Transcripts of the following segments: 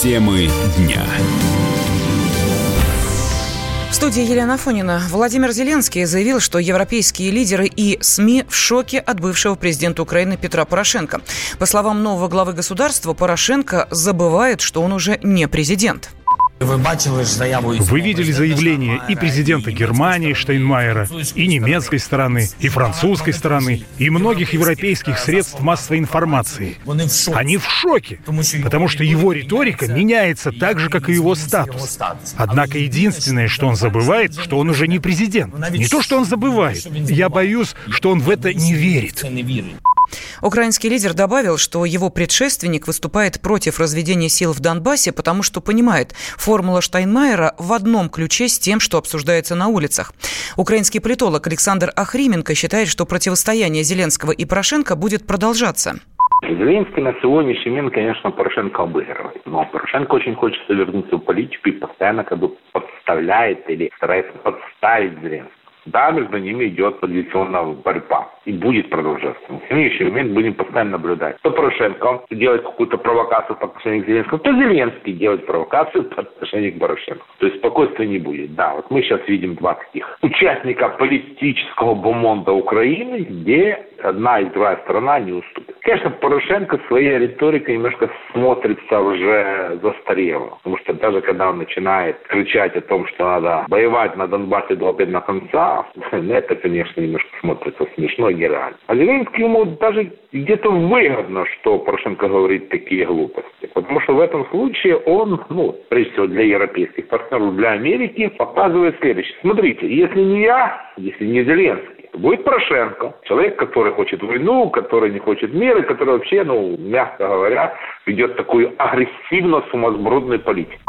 Темы дня. В студии Елена Фонина. Владимир Зеленский заявил, что европейские лидеры и СМИ в шоке от бывшего президента Украины Петра Порошенко. По словам нового главы государства, Порошенко забывает, что он уже не президент. Вы видели заявление и президента Германии Штейнмайера, и немецкой стороны, и французской стороны, и многих европейских средств массовой информации. Они в шоке, потому что его риторика меняется так же, как и его статус. Однако единственное, что он забывает, что он уже не президент. Не то, что он забывает. Я боюсь, что он в это не верит. Украинский лидер добавил, что его предшественник выступает против разведения сил в Донбассе, потому что понимает, формула Штайнмайера в одном ключе с тем, что обсуждается на улицах. Украинский политолог Александр Ахрименко считает, что противостояние Зеленского и Порошенко будет продолжаться. Зеленский на сегодняшний момент, конечно, Порошенко обыгрывает. Но Порошенко очень хочет вернуться в политику и постоянно как бы подставляет или старается подставить Зеленского. Да, между ними идет позиционная борьба и будет продолжаться. В следующий момент будем постоянно наблюдать. То Порошенко делает какую-то провокацию по отношению к Зеленскому, то Зеленский делает провокацию по отношению к Порошенко. То есть спокойствия не будет. Да, вот мы сейчас видим два таких участника политического бомонда Украины, где одна и другая сторона не уступит. Конечно, Порошенко своей риторикой немножко смотрится уже застарело. Потому что даже когда он начинает кричать о том, что надо воевать на Донбассе до победного конца, это, конечно, немножко смотрится смешно нереально. А Зеленский ему даже где-то выгодно, что Порошенко говорит такие глупости. Потому что в этом случае он, ну, прежде всего для европейских партнеров, для Америки, показывает следующее. Смотрите, если не я, если не Зеленский, будет Порошенко. Человек, который хочет войну, который не хочет мира, который вообще, ну, мягко говоря, ведет такую агрессивно-сумасбродную политику.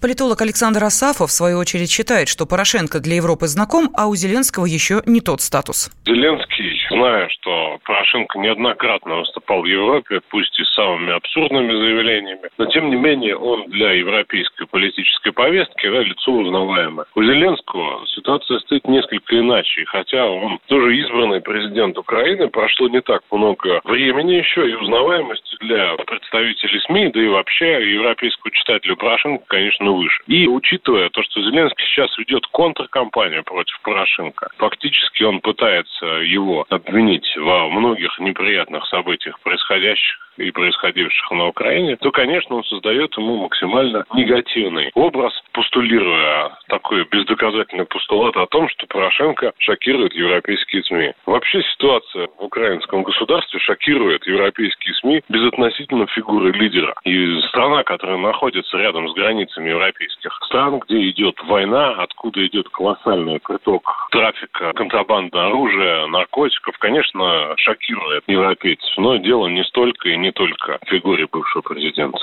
Политолог Александр Асафов, в свою очередь, считает, что Порошенко для Европы знаком, а у Зеленского еще не тот статус. Зеленский, зная, что Порошенко неоднократно выступал в Европе, пусть и с самыми абсурдными заявлениями, но тем не менее он для европейской политической повестки да, лицо узнаваемое. У Зеленского ситуация стоит несколько иначе, хотя он тоже избранный президент Украины, прошло не так много времени еще, и узнаваемость для представителей СМИ, да и вообще европейского читателя Порошенко, конечно, выше. И учитывая то, что Зеленский сейчас ведет контркампанию против Порошенко, фактически он пытается его обвинить во многих неприятных событиях, происходящих и происходивших на Украине, то, конечно, он создает ему максимально негативный образ, постулируя такой бездоказательный постулат о том, что Порошенко шокирует европейские СМИ. Вообще ситуация в украинском государстве шокирует европейские СМИ безотносительно фигуры лидера. И страна, которая находится рядом с границами европейских стран, где идет война, откуда идет колоссальный приток трафика, контрабанды оружия, наркотиков, конечно, шокирует европейцев. Но дело не столько и не только в фигуре бывшего президента.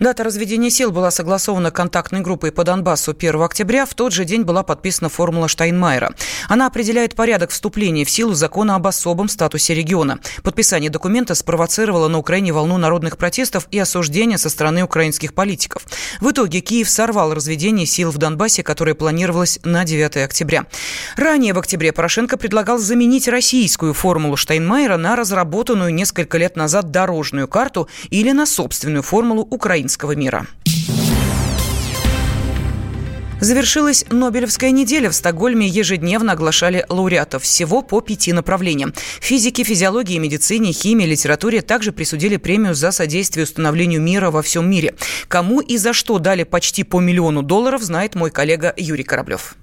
Дата разведения сил была согласована контактной группой по Донбассу 1 октября. В тот же день была подписана формула Штайнмайера. Она определяет порядок вступления в силу закона об особом статусе региона. Подписание документа спровоцировало на Украине волну народных протестов и осуждения со стороны украинских политиков. В итоге Киев сорвал разведение сил в Донбассе, которое планировалось на 9 октября. Ранее в октябре Порошенко предлагал заменить российскую формулу Штайнмайера на разработанную несколько лет назад дорожную карту или на собственную формулу украинского мира. Завершилась Нобелевская неделя. В Стокгольме ежедневно оглашали лауреатов всего по пяти направлениям. Физике, физиологии, медицине, химии, литературе также присудили премию за содействие установлению мира во всем мире. Кому и за что дали почти по миллиону долларов, знает мой коллега Юрий Кораблев.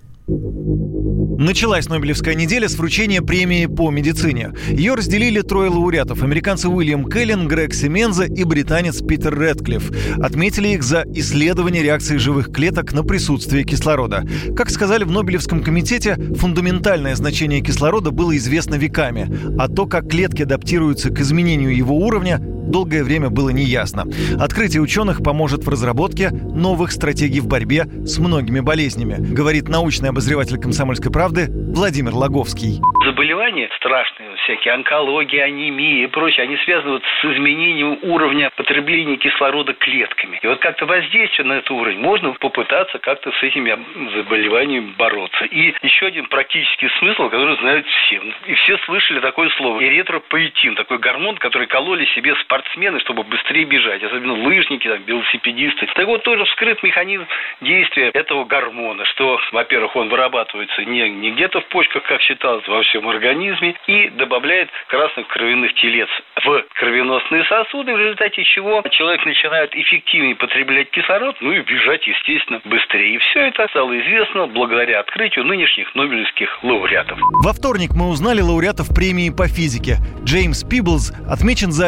Началась Нобелевская неделя с вручения премии по медицине. Ее разделили трое лауреатов – американцы Уильям Келлен, Грег Семенза и британец Питер Редклифф. Отметили их за исследование реакции живых клеток на присутствие кислорода. Как сказали в Нобелевском комитете, фундаментальное значение кислорода было известно веками, а то, как клетки адаптируются к изменению его уровня, долгое время было неясно. Открытие ученых поможет в разработке новых стратегий в борьбе с многими болезнями, говорит научный обозреватель «Комсомольской правды» Владимир Логовский. Заболевания страшные, всякие онкология, анемия и прочее, они связаны вот с изменением уровня потребления кислорода клетками. И вот как-то воздействие на этот уровень можно попытаться как-то с этими заболеваниями бороться. И еще один практический смысл, который знают все. И все слышали такое слово. Эритропоэтин, такой гормон, который кололи себе спортсмены спортсмены, чтобы быстрее бежать, особенно лыжники, там, велосипедисты. Так вот, тоже вскрыт механизм действия этого гормона, что, во-первых, он вырабатывается не, не где-то в почках, как считалось, во всем организме, и добавляет красных кровяных телец в кровеносные сосуды, в результате чего человек начинает эффективнее потреблять кислород, ну и бежать, естественно, быстрее. И все это стало известно благодаря открытию нынешних нобелевских лауреатов. Во вторник мы узнали лауреатов премии по физике. Джеймс Пиблз отмечен за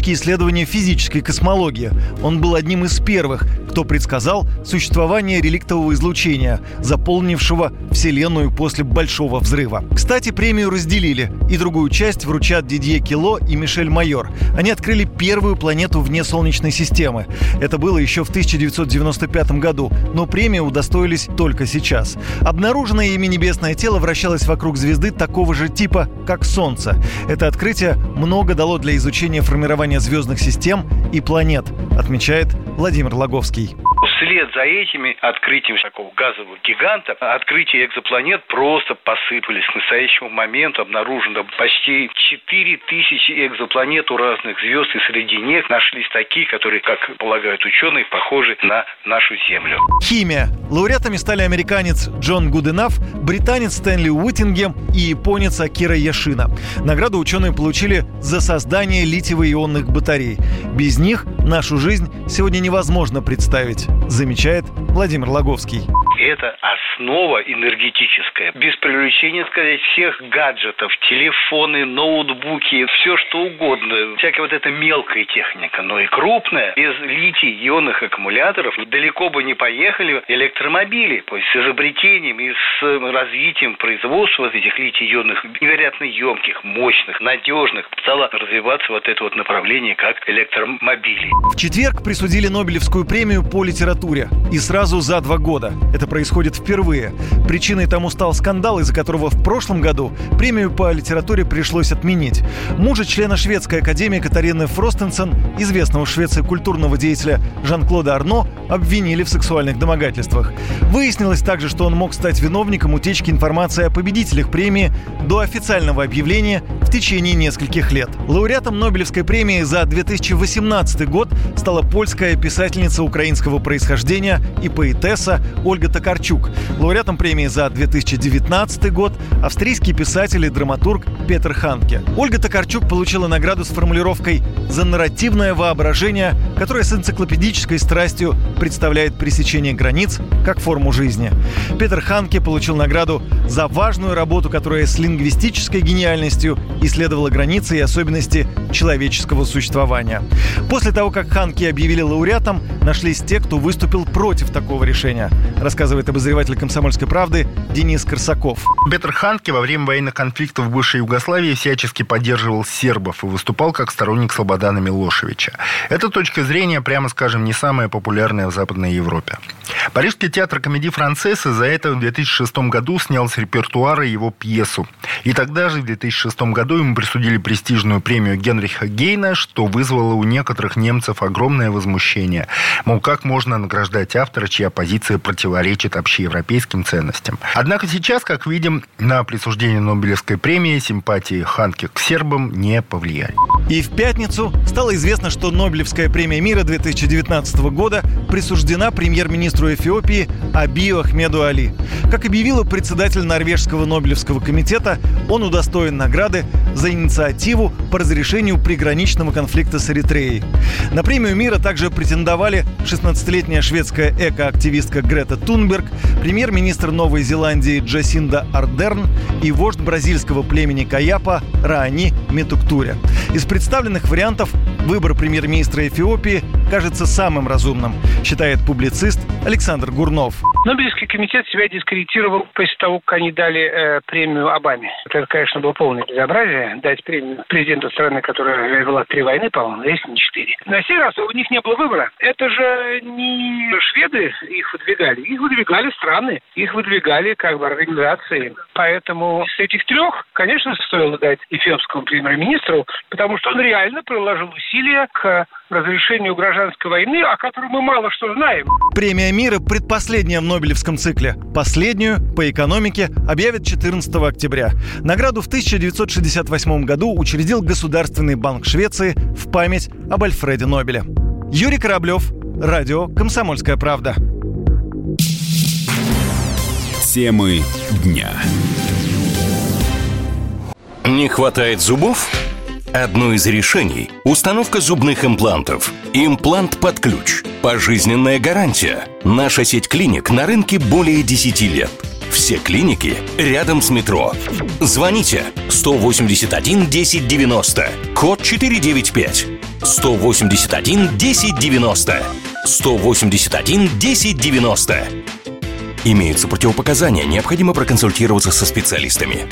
теоретические исследования физической космологии. Он был одним из первых, кто предсказал существование реликтового излучения, заполнившего Вселенную после Большого взрыва. Кстати, премию разделили, и другую часть вручат Дидье Кило и Мишель Майор. Они открыли первую планету вне Солнечной системы. Это было еще в 1995 году, но премию удостоились только сейчас. Обнаруженное ими небесное тело вращалось вокруг звезды такого же типа, как Солнце. Это открытие много дало для изучения формирования звездных систем и планет, отмечает Владимир Логовский вслед за этими открытиями такого газового гиганта, открытия экзопланет просто посыпались. К настоящему моменту обнаружено почти 4 тысячи экзопланет у разных звезд, и среди них нашлись такие, которые, как полагают ученые, похожи на нашу Землю. Химия. Лауреатами стали американец Джон Гуденаф, британец Стэнли Уиттингем и японец Акира Яшина. Награду ученые получили за создание литиево-ионных батарей. Без них нашу жизнь сегодня невозможно представить замечает Владимир Логовский. Это основа энергетическая. Без привлечения, сказать, всех гаджетов, телефоны, ноутбуки, все что угодно. Всякая вот эта мелкая техника, но и крупная. Без литий-ионных аккумуляторов далеко бы не поехали электромобили. То есть с изобретением и с развитием производства вот этих литий-ионных невероятно емких, мощных, надежных стало развиваться вот это вот направление как электромобили. В четверг присудили Нобелевскую премию по литературе. И сразу за два года. Это происходит впервые. Причиной тому стал скандал, из-за которого в прошлом году премию по литературе пришлось отменить. Мужа члена шведской академии Катарины Фростенсен, известного в Швеции культурного деятеля Жан-Клода Арно, обвинили в сексуальных домогательствах. Выяснилось также, что он мог стать виновником утечки информации о победителях премии до официального объявления в течение нескольких лет. Лауреатом Нобелевской премии за 2018 год стала польская писательница украинского происхождения и поэтесса Ольга Токарчук. Лауреатом премии за 2019 год австрийский писатель и драматург Петр Ханке. Ольга Токарчук получила награду с формулировкой «За нарративное воображение, которое с энциклопедической страстью представляет пресечение границ как форму жизни». Петр Ханке получил награду за важную работу, которая с лингвистической гениальностью исследовала границы и особенности человеческого существования. После того, как Ханке объявили лауреатом, нашлись те, кто выступил против такого решения, рассказывает обозреватель «Комсомольской правды» Денис Корсаков. Петр Ханке во время военных конфликтов в бывшей Югославии всячески поддерживал сербов и выступал как сторонник Слободана Милошевича. Эта точка зрения, прямо скажем, не самая популярная в Западной Европе. Парижский театр комедии «Францессы» за это в 2006 году снял с репертуара его пьесу. И тогда же, в 2006 году, ему присудили престижную премию Генриха Гейна, что вызвало у некоторых немцев огромное возмущение. Мол, как можно награждать автора, чья позиция противоречит общеевропейским ценностям. Однако сейчас, как видим, на присуждение Нобелевской премии симпатии Ханки к сербам не повлияли. И в пятницу стало известно, что Нобелевская премия мира 2019 года присуждена премьер-министру Эфиопии Абию Ахмеду Али. Как объявила председатель Норвежского Нобелевского комитета, он удостоен награды за инициативу по разрешению приграничного конфликта с Эритреей. На премию мира также претендовали 16-летняя шведская экоактивистка Грета Тунберг, премьер-министр Новой Зеландии Джасинда Ардерн и вождь бразильского племени Каяпо Раони Метуктире. Из представленных вариантов выбор премьер-министра Эфиопии кажется самым разумным, считает публицист Александр Гурнов. Нобелевский комитет себя дискредитировал после того, как они дали э, премию Обаме. Это, конечно, было полное безобразие дать премию президенту страны, которая вела три войны, по-моему, если не четыре. На сей раз у них не было выбора. Это же не шведы их выдвигали, их выдвигали страны, их выдвигали как бы организации. Поэтому с этих трех, конечно, стоило дать эфиопскому премьер-министру, потому что он реально приложил усилия усилия к разрешению гражданской войны, о которой мы мало что знаем. Премия мира предпоследняя в Нобелевском цикле. Последнюю по экономике объявят 14 октября. Награду в 1968 году учредил Государственный банк Швеции в память об Альфреде Нобеле. Юрий Кораблев, радио «Комсомольская правда». Темы дня. Не хватает зубов? Одно из решений – установка зубных имплантов. Имплант под ключ. Пожизненная гарантия. Наша сеть клиник на рынке более 10 лет. Все клиники рядом с метро. Звоните 181 1090, код 495. 181 1090. 181 1090. Имеются противопоказания, необходимо проконсультироваться со специалистами.